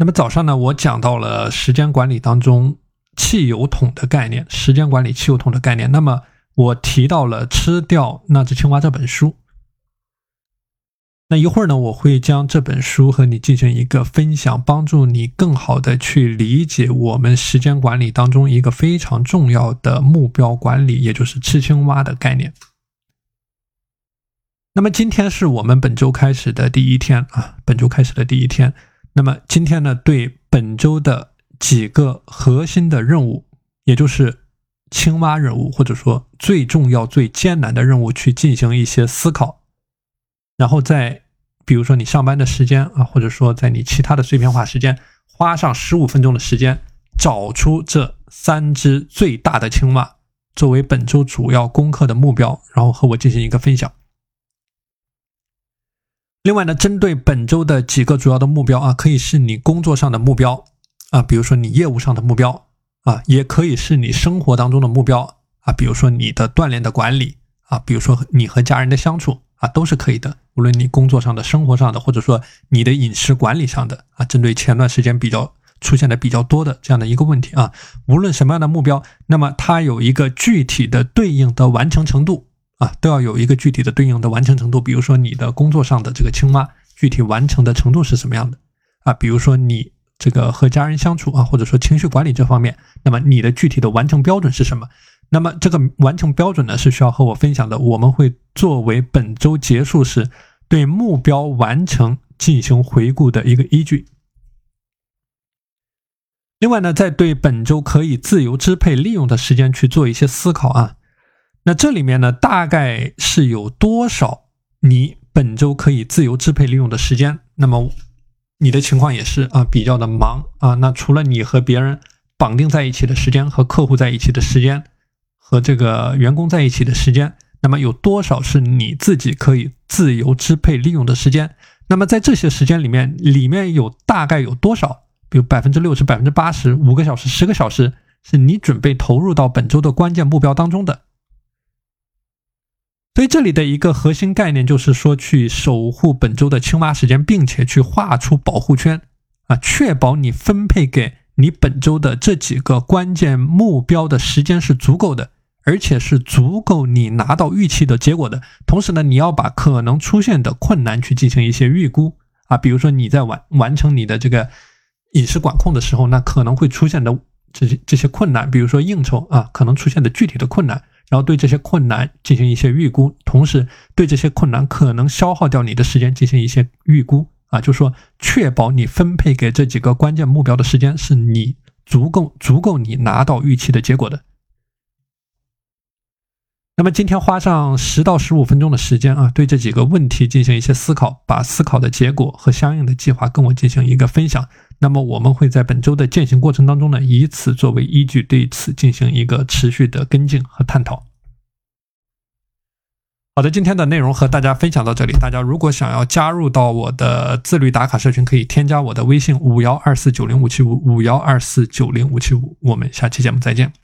那么早上呢，我讲到了时间管理当中汽油桶的概念，时间管理汽油桶的概念。那么我提到了《吃掉那只青蛙》这本书。那一会儿呢，我会将这本书和你进行一个分享，帮助你更好的去理解我们时间管理当中一个非常重要的目标管理，也就是吃青蛙的概念。那么今天是我们本周开始的第一天啊，本周开始的第一天。那么今天呢，对本周的几个核心的任务，也就是青蛙任务，或者说最重要、最艰难的任务，去进行一些思考。然后在比如说你上班的时间啊，或者说在你其他的碎片化时间，花上十五分钟的时间，找出这三只最大的青蛙，作为本周主要功课的目标，然后和我进行一个分享。另外呢，针对本周的几个主要的目标啊，可以是你工作上的目标啊，比如说你业务上的目标啊，也可以是你生活当中的目标啊，比如说你的锻炼的管理啊，比如说你和家人的相处啊，都是可以的。无论你工作上的、生活上的，或者说你的饮食管理上的啊，针对前段时间比较出现的比较多的这样的一个问题啊，无论什么样的目标，那么它有一个具体的对应的完成程度。啊，都要有一个具体的对应的完成程度。比如说你的工作上的这个青蛙具体完成的程度是什么样的啊？比如说你这个和家人相处啊，或者说情绪管理这方面，那么你的具体的完成标准是什么？那么这个完成标准呢，是需要和我分享的。我们会作为本周结束时对目标完成进行回顾的一个依据。另外呢，在对本周可以自由支配利用的时间去做一些思考啊。那这里面呢，大概是有多少你本周可以自由支配利用的时间？那么你的情况也是啊，比较的忙啊。那除了你和别人绑定在一起的时间，和客户在一起的时间，和这个员工在一起的时间，那么有多少是你自己可以自由支配利用的时间？那么在这些时间里面，里面有大概有多少？比如百分之六十、百分之八十、五个小时、十个小时，是你准备投入到本周的关键目标当中的？所以这里的一个核心概念就是说，去守护本周的青蛙时间，并且去画出保护圈，啊，确保你分配给你本周的这几个关键目标的时间是足够的，而且是足够你拿到预期的结果的。同时呢，你要把可能出现的困难去进行一些预估，啊，比如说你在完完成你的这个饮食管控的时候，那可能会出现的这些这些困难，比如说应酬啊，可能出现的具体的困难。然后对这些困难进行一些预估，同时对这些困难可能消耗掉你的时间进行一些预估啊，就说确保你分配给这几个关键目标的时间是你足够足够你拿到预期的结果的。那么今天花上十到十五分钟的时间啊，对这几个问题进行一些思考，把思考的结果和相应的计划跟我进行一个分享。那么我们会在本周的践行过程当中呢，以此作为依据，对此进行一个持续的跟进和探讨。好的，今天的内容和大家分享到这里。大家如果想要加入到我的自律打卡社群，可以添加我的微信五幺二四九零五七五五幺二四九零五七五。我们下期节目再见。